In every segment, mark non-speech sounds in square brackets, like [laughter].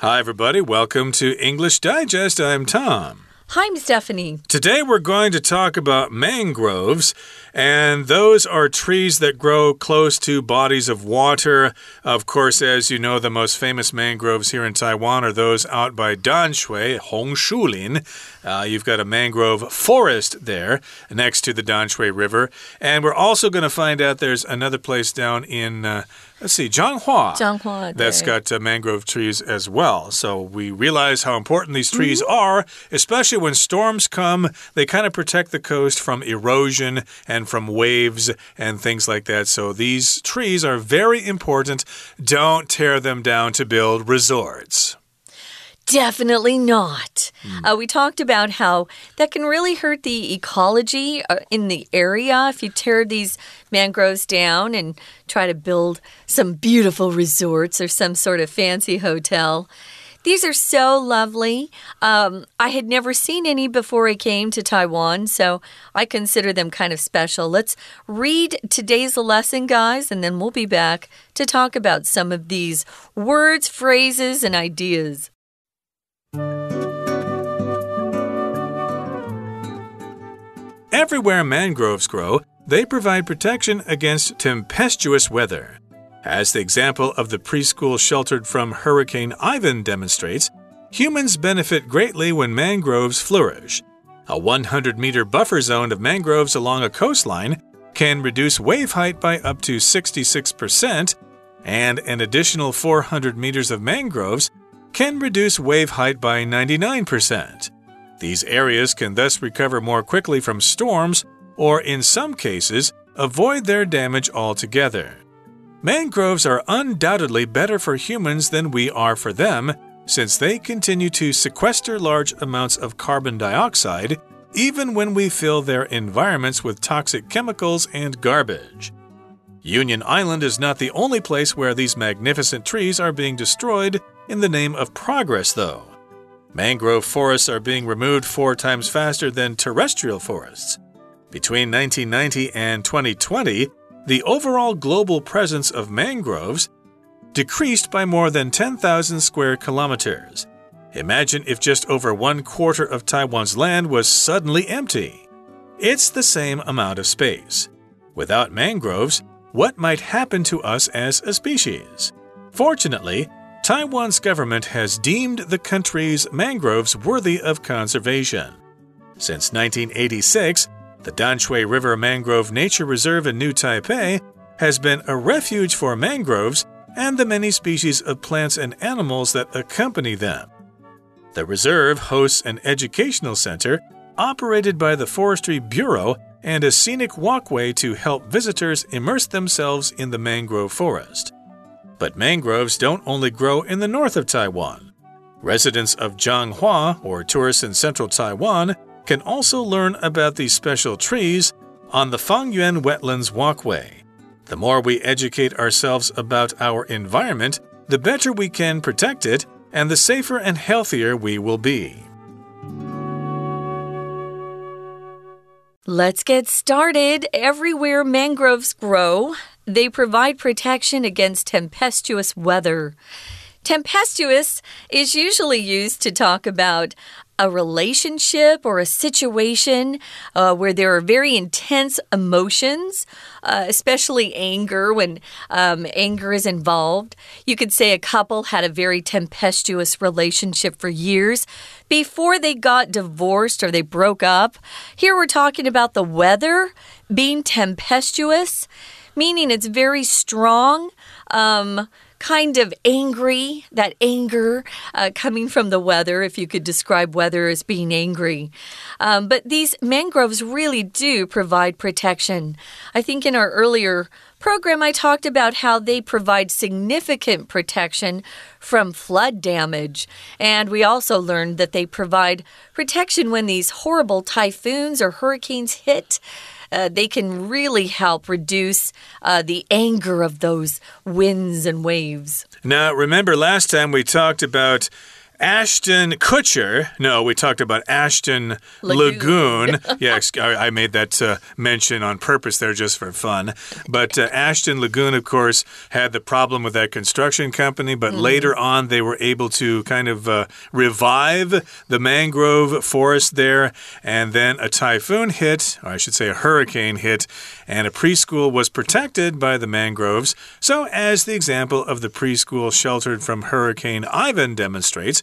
Hi, everybody. Welcome to English Digest. I'm Tom. Hi, I'm Stephanie. Today we're going to talk about mangroves, and those are trees that grow close to bodies of water. Of course, as you know, the most famous mangroves here in Taiwan are those out by Danshui, Hongshulin. Uh, you've got a mangrove forest there next to the Danshui River, and we're also going to find out there's another place down in. Uh, Let's see, Zhanghua. Zhanghua. That's got uh, mangrove trees as well. So we realize how important these trees mm -hmm. are, especially when storms come. They kind of protect the coast from erosion and from waves and things like that. So these trees are very important. Don't tear them down to build resorts. Definitely not. Mm. Uh, we talked about how that can really hurt the ecology uh, in the area if you tear these mangroves down and try to build some beautiful resorts or some sort of fancy hotel. These are so lovely. Um, I had never seen any before I came to Taiwan, so I consider them kind of special. Let's read today's lesson, guys, and then we'll be back to talk about some of these words, phrases, and ideas. Everywhere mangroves grow, they provide protection against tempestuous weather. As the example of the preschool sheltered from Hurricane Ivan demonstrates, humans benefit greatly when mangroves flourish. A 100 meter buffer zone of mangroves along a coastline can reduce wave height by up to 66%, and an additional 400 meters of mangroves can reduce wave height by 99%. These areas can thus recover more quickly from storms or, in some cases, avoid their damage altogether. Mangroves are undoubtedly better for humans than we are for them, since they continue to sequester large amounts of carbon dioxide even when we fill their environments with toxic chemicals and garbage. Union Island is not the only place where these magnificent trees are being destroyed in the name of progress, though. Mangrove forests are being removed four times faster than terrestrial forests. Between 1990 and 2020, the overall global presence of mangroves decreased by more than 10,000 square kilometers. Imagine if just over one quarter of Taiwan's land was suddenly empty. It's the same amount of space. Without mangroves, what might happen to us as a species? Fortunately, Taiwan's government has deemed the country's mangroves worthy of conservation. Since 1986, the Danshui River Mangrove Nature Reserve in New Taipei has been a refuge for mangroves and the many species of plants and animals that accompany them. The reserve hosts an educational center operated by the Forestry Bureau and a scenic walkway to help visitors immerse themselves in the mangrove forest. But mangroves don't only grow in the north of Taiwan. Residents of Zhanghua, or tourists in central Taiwan, can also learn about these special trees on the Fangyuan Wetlands Walkway. The more we educate ourselves about our environment, the better we can protect it and the safer and healthier we will be. Let's get started. Everywhere mangroves grow, they provide protection against tempestuous weather. Tempestuous is usually used to talk about a relationship or a situation uh, where there are very intense emotions, uh, especially anger, when um, anger is involved. You could say a couple had a very tempestuous relationship for years before they got divorced or they broke up. Here we're talking about the weather being tempestuous meaning it's very strong. Um, kind of angry, that anger uh, coming from the weather, if you could describe weather as being angry. Um, but these mangroves really do provide protection. I think in our earlier program, I talked about how they provide significant protection from flood damage. And we also learned that they provide protection when these horrible typhoons or hurricanes hit uh, they can really help reduce uh, the anger of those winds and waves. Now, remember last time we talked about Ashton Kutcher. No, we talked about Ashton Lagoon. Lagoon. [laughs] yes, I, made that uh, mention on purpose there just for fun. But uh, Ashton Lagoon, of course, had the problem with that construction company, but mm. later on they were able to kind of uh, revive the mangrove forest there. And then a typhoon hit, or I should say a hurricane hit, and a preschool was protected by the mangroves. So, as the example of the preschool sheltered from Hurricane Ivan demonstrates,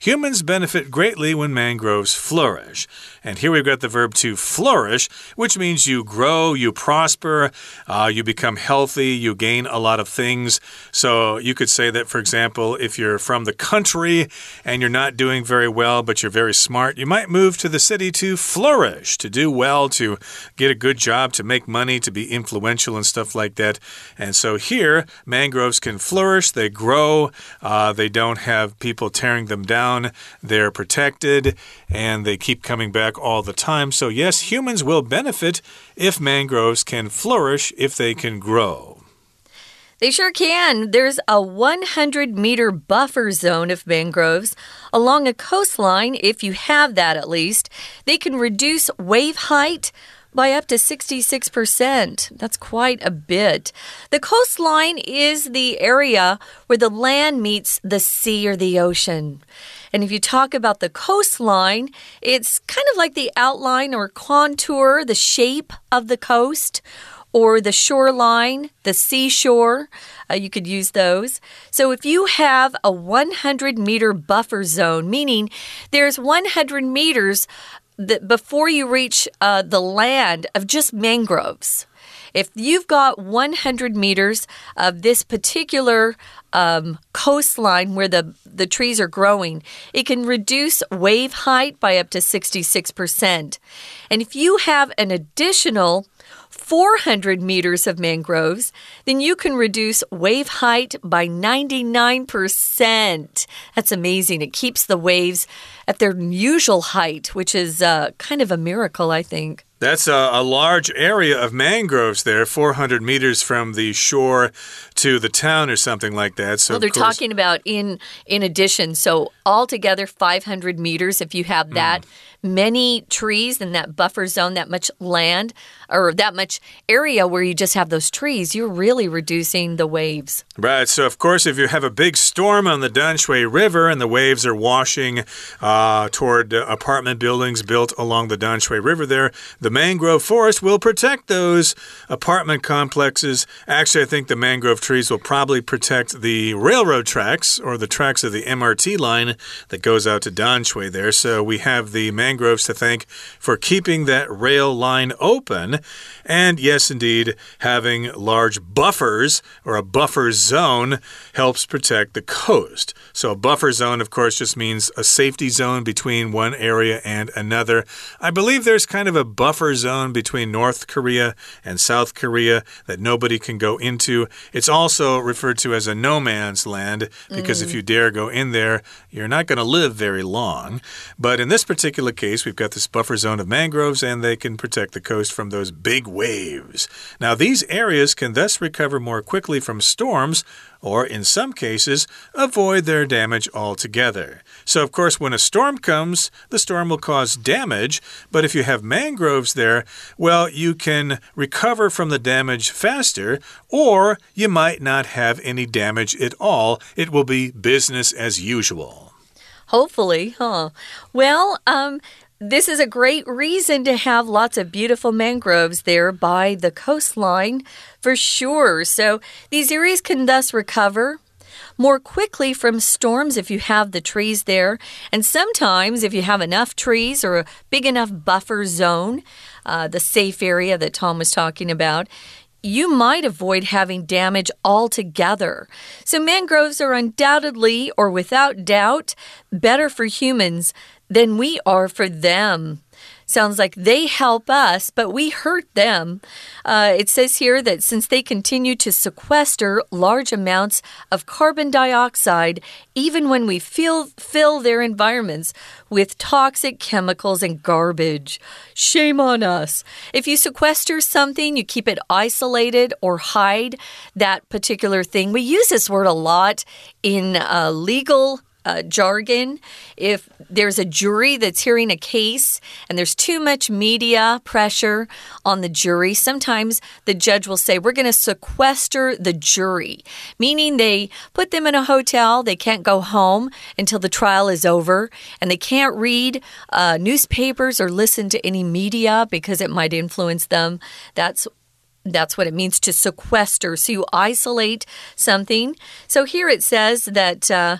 Humans benefit greatly when mangroves flourish. And here we've got the verb to flourish, which means you grow, you prosper, uh, you become healthy, you gain a lot of things. So you could say that, for example, if you're from the country and you're not doing very well, but you're very smart, you might move to the city to flourish, to do well, to get a good job, to make money, to be influential and stuff like that. And so here, mangroves can flourish, they grow, uh, they don't have people tearing them down down, they're protected, and they keep coming back all the time. So, yes, humans will benefit if mangroves can flourish, if they can grow. They sure can. There's a 100 meter buffer zone of mangroves along a coastline, if you have that at least. They can reduce wave height by up to 66%. That's quite a bit. The coastline is the area where the land meets the sea or the ocean. And if you talk about the coastline, it's kind of like the outline or contour, the shape of the coast or the shoreline, the seashore. Uh, you could use those. So if you have a 100 meter buffer zone, meaning there's 100 meters before you reach uh, the land of just mangroves. If you've got 100 meters of this particular um, coastline where the, the trees are growing, it can reduce wave height by up to 66%. And if you have an additional 400 meters of mangroves, then you can reduce wave height by 99%. That's amazing. It keeps the waves at their usual height, which is uh, kind of a miracle, I think. That's a, a, large area of mangroves there, 400 meters from the shore to the town or something like that. So well, they're talking about in in addition. So altogether 500 meters if you have that. Mm many trees in that buffer zone, that much land, or that much area where you just have those trees, you're really reducing the waves. Right. So, of course, if you have a big storm on the Danshui River and the waves are washing uh, toward apartment buildings built along the Danshui River there, the mangrove forest will protect those apartment complexes. Actually, I think the mangrove trees will probably protect the railroad tracks or the tracks of the MRT line that goes out to Danshui there. So, we have the mangroves to thank for keeping that rail line open. And yes, indeed, having large buffers or a buffer zone helps protect the coast. So, a buffer zone, of course, just means a safety zone between one area and another. I believe there's kind of a buffer zone between North Korea and South Korea that nobody can go into. It's also referred to as a no man's land because mm. if you dare go in there, you're not going to live very long. But in this particular case, case, we've got this buffer zone of mangroves, and they can protect the coast from those big waves. Now, these areas can thus recover more quickly from storms or in some cases, avoid their damage altogether. So, of course, when a storm comes, the storm will cause damage, but if you have mangroves there, well, you can recover from the damage faster, or you might not have any damage at all. It will be business as usual. Hopefully, huh? Well, um, this is a great reason to have lots of beautiful mangroves there by the coastline for sure. So these areas can thus recover more quickly from storms if you have the trees there. And sometimes, if you have enough trees or a big enough buffer zone, uh, the safe area that Tom was talking about, you might avoid having damage altogether. So, mangroves are undoubtedly or without doubt better for humans than we are for them. Sounds like they help us, but we hurt them. Uh, it says here that since they continue to sequester large amounts of carbon dioxide, even when we fill, fill their environments with toxic chemicals and garbage. Shame on us. If you sequester something, you keep it isolated or hide that particular thing. We use this word a lot in uh, legal uh, jargon. If there's a jury that's hearing a case and there's too much media pressure on the jury, sometimes the judge will say, We're going to sequester the jury, meaning they put them in a hotel. They can't go home until the trial is over, and they can't read uh, newspapers or listen to any media because it might influence them. That's that's what it means to sequester. So you isolate something. So here it says that uh,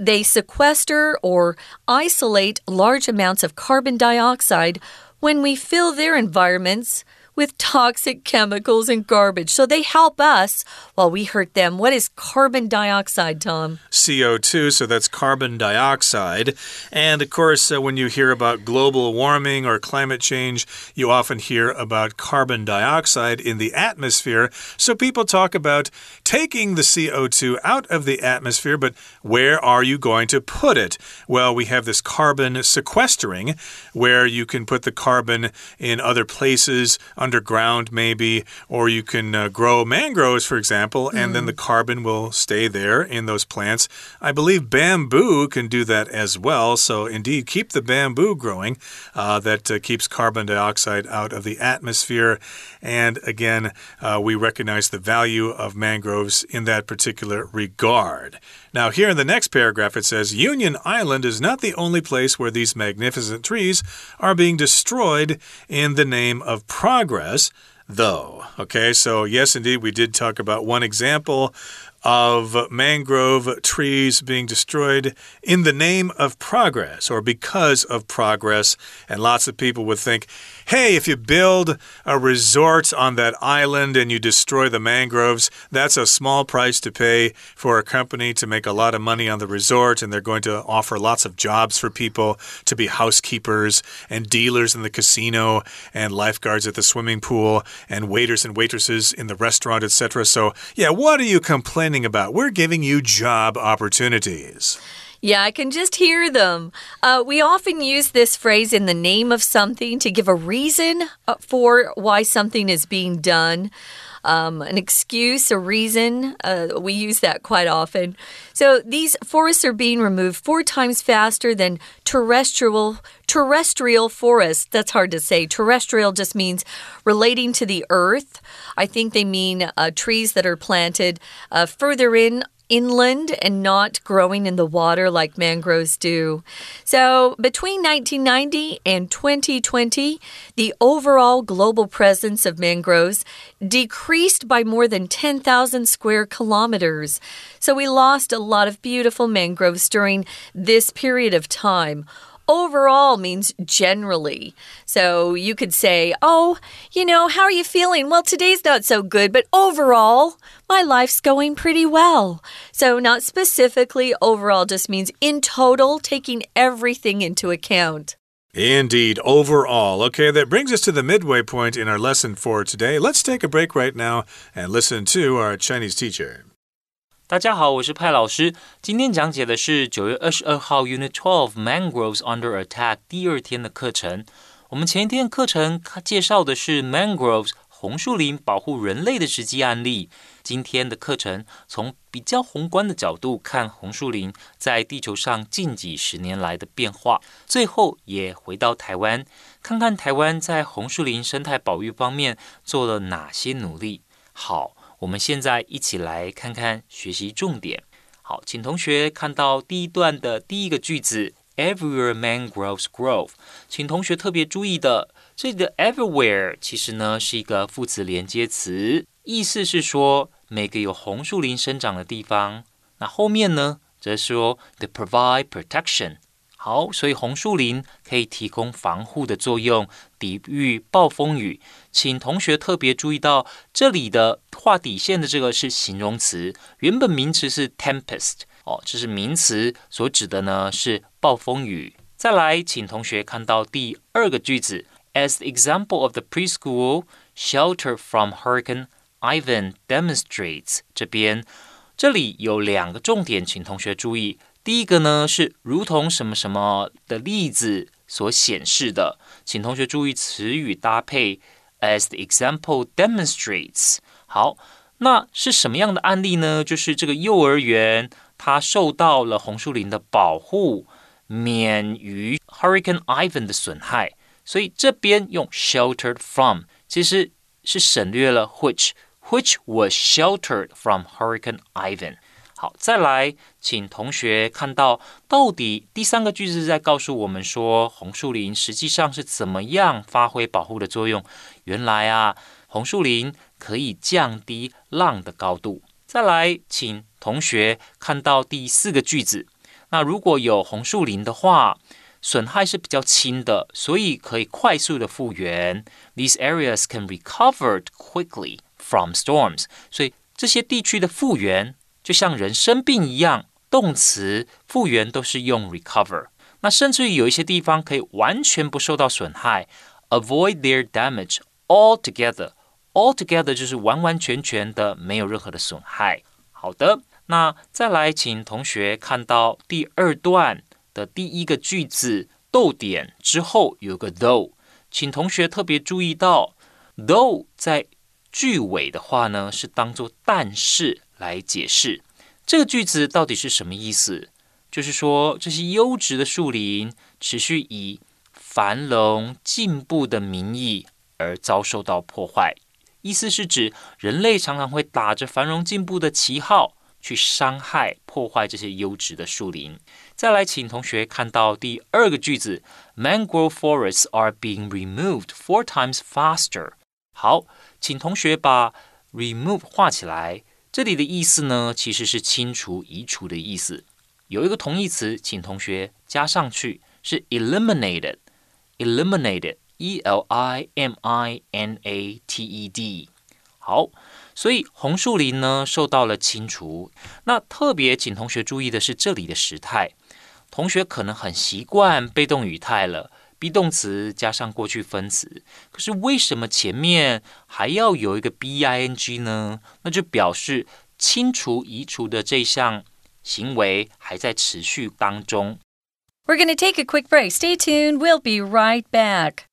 they sequester or isolate large amounts of carbon dioxide when we fill their environments with toxic chemicals and garbage. So they help us while we hurt them. What is carbon dioxide, Tom? CO2, so that's carbon dioxide. And of course, uh, when you hear about global warming or climate change, you often hear about carbon dioxide in the atmosphere. So people talk about taking the CO2 out of the atmosphere, but where are you going to put it? Well, we have this carbon sequestering where you can put the carbon in other places underground, maybe, or you can uh, grow mangroves, for example, and then the mm. carbon will stay there in those plants. I believe bamboo can do that as well. So, indeed, keep the bamboo growing. Uh, that uh, keeps carbon dioxide out of the atmosphere. And again, uh, we recognize the value of mangroves in that particular regard. Now, here in the next paragraph, it says Union Island is not the only place where these magnificent trees are being destroyed in the name of progress though. Okay, so yes, indeed, we did talk about one example of mangrove trees being destroyed in the name of progress or because of progress. And lots of people would think, hey, if you build a resort on that island and you destroy the mangroves, that's a small price to pay for a company to make a lot of money on the resort. And they're going to offer lots of jobs for people to be housekeepers and dealers in the casino and lifeguards at the swimming pool and waiters and waitresses in the restaurant, etc. So, yeah, what are you complaining about? We're giving you job opportunities. Yeah, I can just hear them. Uh, we often use this phrase in the name of something to give a reason uh, for why something is being done. Um, an excuse, a reason. Uh, we use that quite often. So these forests are being removed four times faster than terrestrial terrestrial forests. That's hard to say. Terrestrial just means relating to the earth. I think they mean uh, trees that are planted uh, further in inland and not growing in the water like mangroves do. So, between 1990 and 2020, the overall global presence of mangroves decreased by more than 10,000 square kilometers. So, we lost a lot of beautiful mangroves during this period of time overall means generally. So you could say, oh, you know, how are you feeling? Well, today's not so good, but overall, my life's going pretty well. So, not specifically, overall just means in total, taking everything into account. Indeed, overall. Okay, that brings us to the midway point in our lesson for today. Let's take a break right now and listen to our Chinese teacher. 大家好，我是派老师。今天讲解的是九月二十二号 Unit Twelve Mangroves Under Attack 第二天的课程。我们前一天课程介绍的是 Mangroves 红树林保护人类的实际案例。今天的课程从比较宏观的角度看红树林在地球上近几十年来的变化。最后也回到台湾，看看台湾在红树林生态保育方面做了哪些努力。好。我们现在一起来看看学习重点。好，请同学看到第一段的第一个句子，Everywhere mangroves grow。请同学特别注意的，这里的 everywhere 其实呢是一个副词连接词，意思是说每个有红树林生长的地方。那后面呢，则说 they provide protection。好，所以红树林可以提供防护的作用，抵御暴风雨。请同学特别注意到，这里的画底线的这个是形容词，原本名词是 tempest 哦，这是名词，所指的呢是暴风雨。再来，请同学看到第二个句子，As the example of the preschool shelter from Hurricane Ivan demonstrates，这边这里有两个重点，请同学注意。第一个呢是如同什么什么的例子所显示的，请同学注意词语搭配 ，as the example demonstrates。好，那是什么样的案例呢？就是这个幼儿园 它受到了红树林的保护，免于 Hurricane Ivan 的损害。所以这边用 sheltered from，其实是省略了 which，which was sheltered from Hurricane Ivan。 好，再来，请同学看到到底第三个句子在告诉我们说，红树林实际上是怎么样发挥保护的作用？原来啊，红树林可以降低浪的高度。再来，请同学看到第四个句子。那如果有红树林的话，损害是比较轻的，所以可以快速的复原。These areas can recover quickly from storms。所以这些地区的复原。就像人生病一样，动词复原都是用 recover。那甚至于有一些地方可以完全不受到损害，avoid their damage altogether。altogether 就是完完全全的没有任何的损害。好的，那再来，请同学看到第二段的第一个句子逗点之后有个 though，请同学特别注意到 though 在句尾的话呢是当做但是。来解释这个句子到底是什么意思？就是说，这些优质的树林持续以繁荣进步的名义而遭受到破坏。意思是指人类常常会打着繁荣进步的旗号去伤害、破坏这些优质的树林。再来，请同学看到第二个句子：Mangrove forests are being removed four times faster。好，请同学把 remove 画起来。这里的意思呢，其实是清除、移除的意思。有一个同义词，请同学加上去，是 eliminated。eliminated，e l i m i n a t e d。好，所以红树林呢受到了清除。那特别请同学注意的是这里的时态，同学可能很习惯被动语态了。be 动词加上过去分词，可是为什么前面还要有一个 b i n g 呢？那就表示清除、移除的这项行为还在持续当中。We're going to take a quick break. Stay tuned. We'll be right back.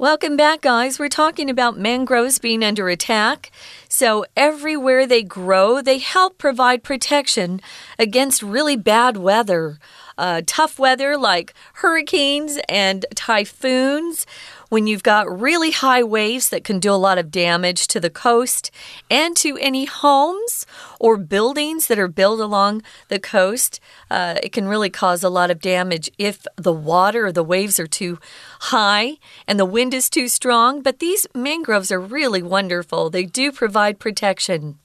Welcome back, guys. We're talking about mangroves being under attack. So, everywhere they grow, they help provide protection against really bad weather. Uh, tough weather like hurricanes and typhoons when you've got really high waves that can do a lot of damage to the coast and to any homes or buildings that are built along the coast. Uh, it can really cause a lot of damage if the water or the waves are too high and the wind is too strong. But these mangroves are really wonderful, they do provide protection.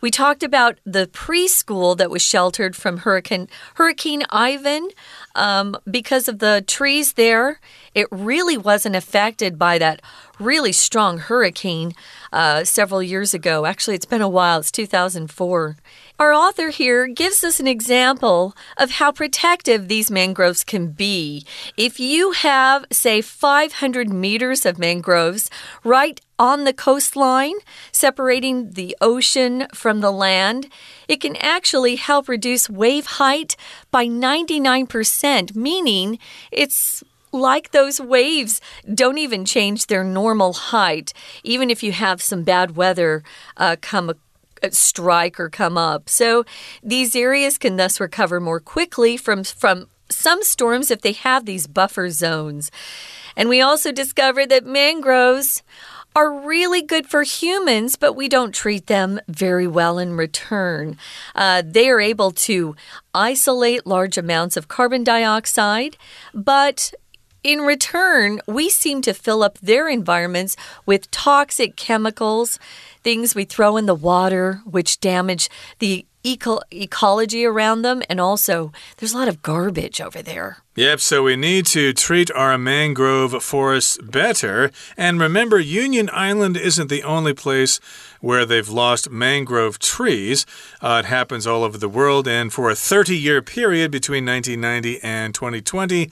We talked about the preschool that was sheltered from Hurricane Hurricane Ivan um, because of the trees there. It really wasn't affected by that really strong hurricane uh, several years ago. Actually, it's been a while. It's 2004. Our author here gives us an example of how protective these mangroves can be. If you have, say, 500 meters of mangroves right on the coastline, separating the ocean from the land, it can actually help reduce wave height by 99%, meaning it's like those waves don't even change their normal height, even if you have some bad weather uh, come strike or come up. So these areas can thus recover more quickly from, from some storms if they have these buffer zones. And we also discovered that mangroves are really good for humans, but we don't treat them very well in return. Uh, they are able to isolate large amounts of carbon dioxide, but in return, we seem to fill up their environments with toxic chemicals, things we throw in the water, which damage the eco ecology around them, and also there's a lot of garbage over there. Yep, so we need to treat our mangrove forests better. And remember, Union Island isn't the only place where they've lost mangrove trees. Uh, it happens all over the world, and for a 30 year period between 1990 and 2020,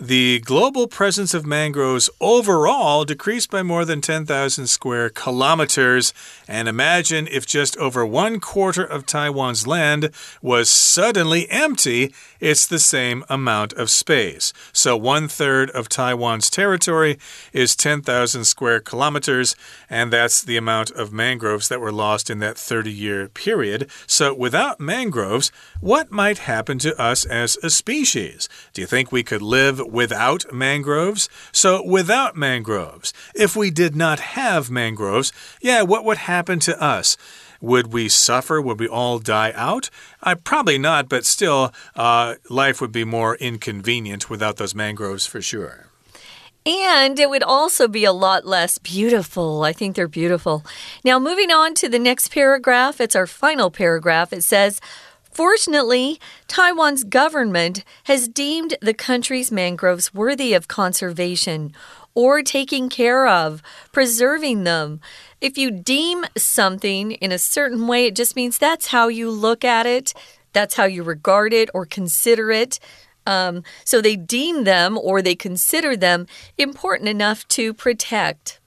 the global presence of mangroves overall decreased by more than 10,000 square kilometers. And imagine if just over one quarter of Taiwan's land was suddenly empty, it's the same amount of space. So one third of Taiwan's territory is 10,000 square kilometers, and that's the amount of mangroves that were lost in that 30 year period. So without mangroves, what might happen to us as a species? Do you think we could live without mangroves? So, without mangroves, if we did not have mangroves, yeah, what would happen to us? Would we suffer? Would we all die out? Uh, probably not, but still, uh, life would be more inconvenient without those mangroves for sure. And it would also be a lot less beautiful. I think they're beautiful. Now, moving on to the next paragraph, it's our final paragraph. It says, Fortunately, Taiwan's government has deemed the country's mangroves worthy of conservation or taking care of, preserving them. If you deem something in a certain way, it just means that's how you look at it, that's how you regard it or consider it. Um, so they deem them or they consider them important enough to protect.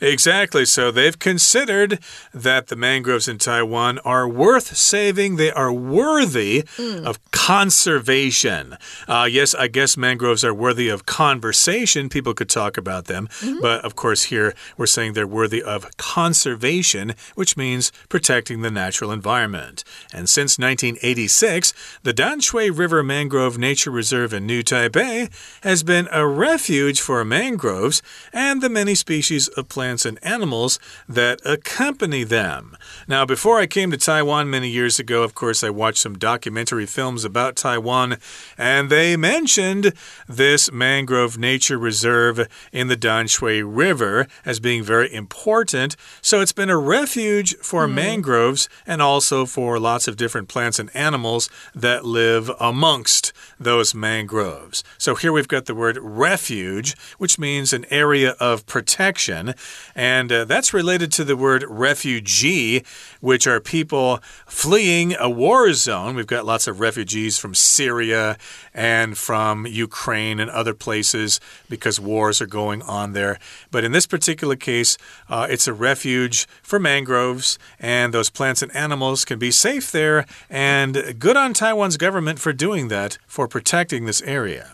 Exactly. So they've considered that the mangroves in Taiwan are worth saving. They are worthy mm. of conservation. Uh, yes, I guess mangroves are worthy of conversation. People could talk about them. Mm -hmm. But of course, here we're saying they're worthy of conservation, which means protecting the natural environment. And since 1986, the Danshui River Mangrove Nature Reserve in New Taipei has been a refuge for mangroves and the many species of plants plants and animals that accompany them. Now, before I came to Taiwan many years ago, of course, I watched some documentary films about Taiwan, and they mentioned this mangrove nature reserve in the Danshui River as being very important. So it's been a refuge for mm. mangroves and also for lots of different plants and animals that live amongst those mangroves. So here we've got the word refuge, which means an area of protection. And uh, that's related to the word refugee, which are people fleeing a war zone. We've got lots of refugees from Syria and from Ukraine and other places because wars are going on there. But in this particular case, uh, it's a refuge for mangroves, and those plants and animals can be safe there. And good on Taiwan's government for doing that, for protecting this area.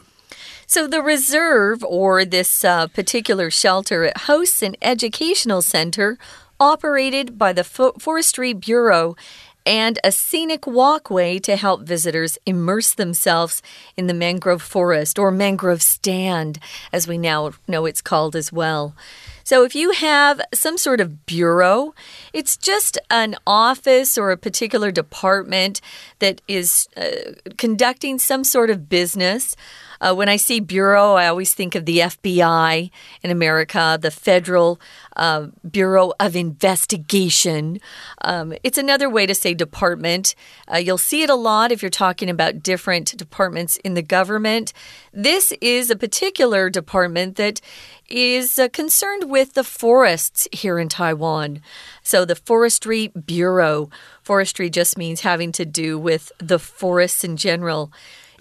So, the reserve or this uh, particular shelter it hosts an educational center operated by the Forestry Bureau and a scenic walkway to help visitors immerse themselves in the mangrove forest or mangrove stand, as we now know it's called as well. So, if you have some sort of bureau, it's just an office or a particular department that is uh, conducting some sort of business. Uh, when I see bureau, I always think of the FBI in America, the Federal uh, Bureau of Investigation. Um, it's another way to say department. Uh, you'll see it a lot if you're talking about different departments in the government. This is a particular department that is uh, concerned with the forests here in Taiwan. So, the Forestry Bureau. Forestry just means having to do with the forests in general.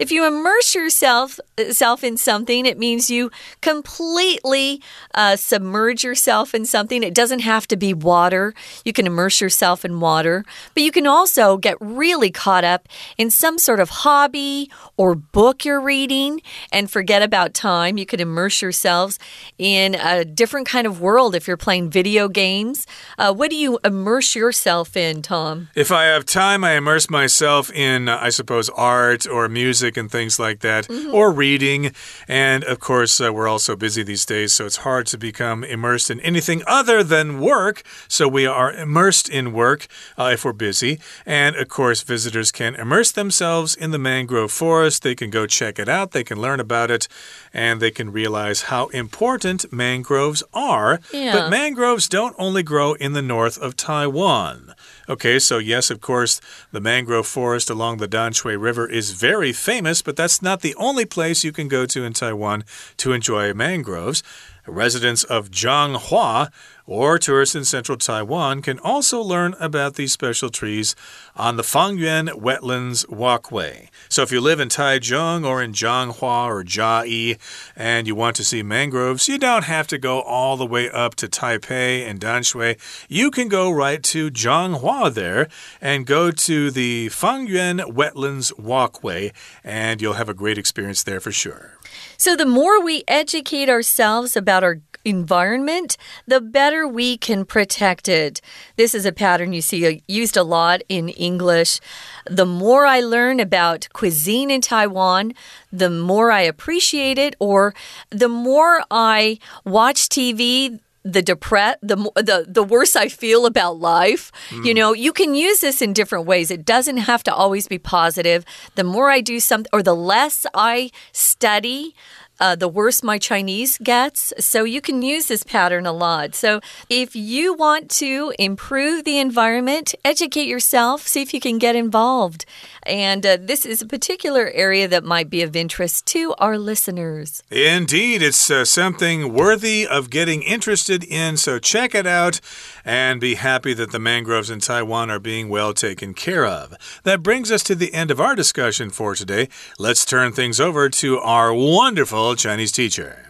If you immerse yourself self in something, it means you completely uh, submerge yourself in something. It doesn't have to be water. You can immerse yourself in water, but you can also get really caught up in some sort of hobby or book you're reading and forget about time. You can immerse yourselves in a different kind of world if you're playing video games. Uh, what do you immerse yourself in, Tom? If I have time, I immerse myself in, uh, I suppose, art or music music and things like that, mm -hmm. or reading. And of course, uh, we're also busy these days, so it's hard to become immersed in anything other than work. So we are immersed in work uh, if we're busy. And of course, visitors can immerse themselves in the mangrove forest. They can go check it out, they can learn about it, and they can realize how important mangroves are. Yeah. But mangroves don't only grow in the north of Taiwan. Okay, so yes, of course, the mangrove forest along the Danshui River is very famous, but that's not the only place you can go to in Taiwan to enjoy mangroves. Residents of Zhanghua or tourists in central Taiwan can also learn about these special trees on the Fangyuan Wetlands Walkway. So if you live in Taichung or in Zhanghua or Jiayi and you want to see mangroves, you don't have to go all the way up to Taipei and Danshui. You can go right to Zhanghua there and go to the Fangyuan Wetlands Walkway and you'll have a great experience there for sure. So, the more we educate ourselves about our environment, the better we can protect it. This is a pattern you see uh, used a lot in English. The more I learn about cuisine in Taiwan, the more I appreciate it, or the more I watch TV the depressed the the the worse I feel about life. Mm. You know, you can use this in different ways. It doesn't have to always be positive. The more I do something or the less I study, uh, the worse my Chinese gets. So you can use this pattern a lot. So if you want to improve the environment, educate yourself, see if you can get involved. And uh, this is a particular area that might be of interest to our listeners. Indeed, it's uh, something worthy of getting interested in. So check it out and be happy that the mangroves in Taiwan are being well taken care of. That brings us to the end of our discussion for today. Let's turn things over to our wonderful Chinese teacher.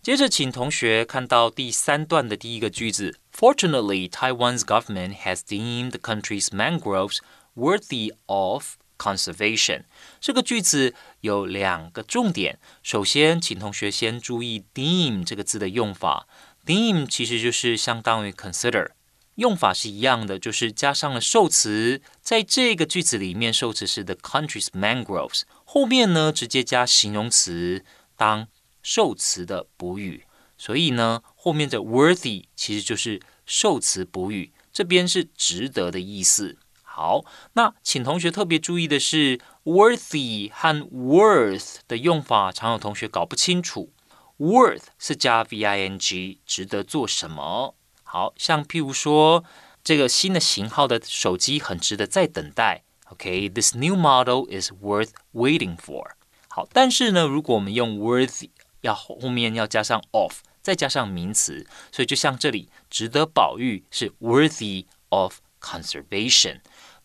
接着，请同学看到第三段的第一个句子。Fortunately, Taiwan's government has deemed the country's mangroves worthy of conservation 这个句子有两个重点。首先，请同学先注意 deem 这个字的用法。deem 其实就是相当于 consider，用法是一样的，就是加上了受词。在这个句子里面，受词是 the country's mangroves，后面呢直接加形容词当受词的补语。所以呢，后面的 worthy 其实就是受词补语，这边是值得的意思。好，那请同学特别注意的是，worthy 和 worth 的用法，常有同学搞不清楚。worth 是加 v i n g，值得做什么？好像譬如说，这个新的型号的手机很值得再等待。OK，this new model is worth waiting for。好，但是呢，如果我们用 worthy，要后面要加上 of，再加上名词，所以就像这里，值得保育是 worthy of conservation。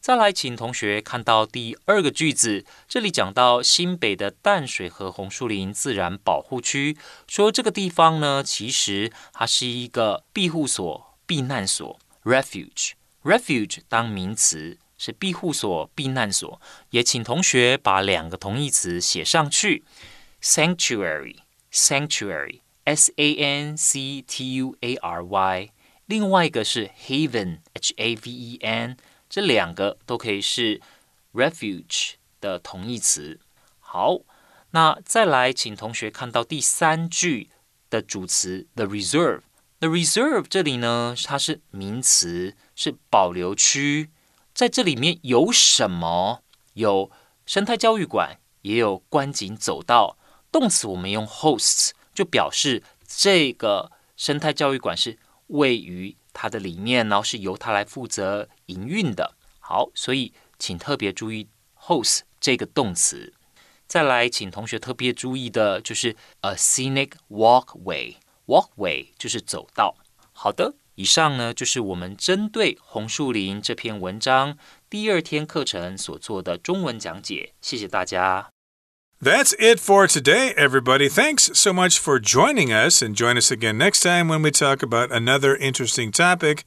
再来，请同学看到第二个句子，这里讲到新北的淡水河红树林自然保护区，说这个地方呢，其实它是一个庇护所、避难所 （refuge）。refuge 当名词是庇护所、避难所，也请同学把两个同义词写上去。：sanctuary（sanctuary），s a n c t u a r y，另外一个是 haven（h a v e n）。这两个都可以是 refuge 的同义词。好，那再来，请同学看到第三句的主词 the reserve。the reserve 这里呢，它是名词，是保留区。在这里面有什么？有生态教育馆，也有观景走道。动词我们用 hosts，就表示这个生态教育馆是位于。它的里面呢是由它来负责营运的。好，所以请特别注意 host 这个动词。再来，请同学特别注意的就是 a scenic walkway，walkway 就是走道。好的，以上呢就是我们针对红树林这篇文章第二天课程所做的中文讲解。谢谢大家。That's it for today, everybody. Thanks so much for joining us, and join us again next time when we talk about another interesting topic.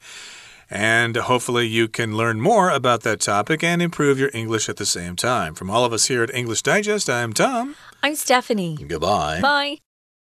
And hopefully, you can learn more about that topic and improve your English at the same time. From all of us here at English Digest, I'm Tom. I'm Stephanie. Goodbye. Bye.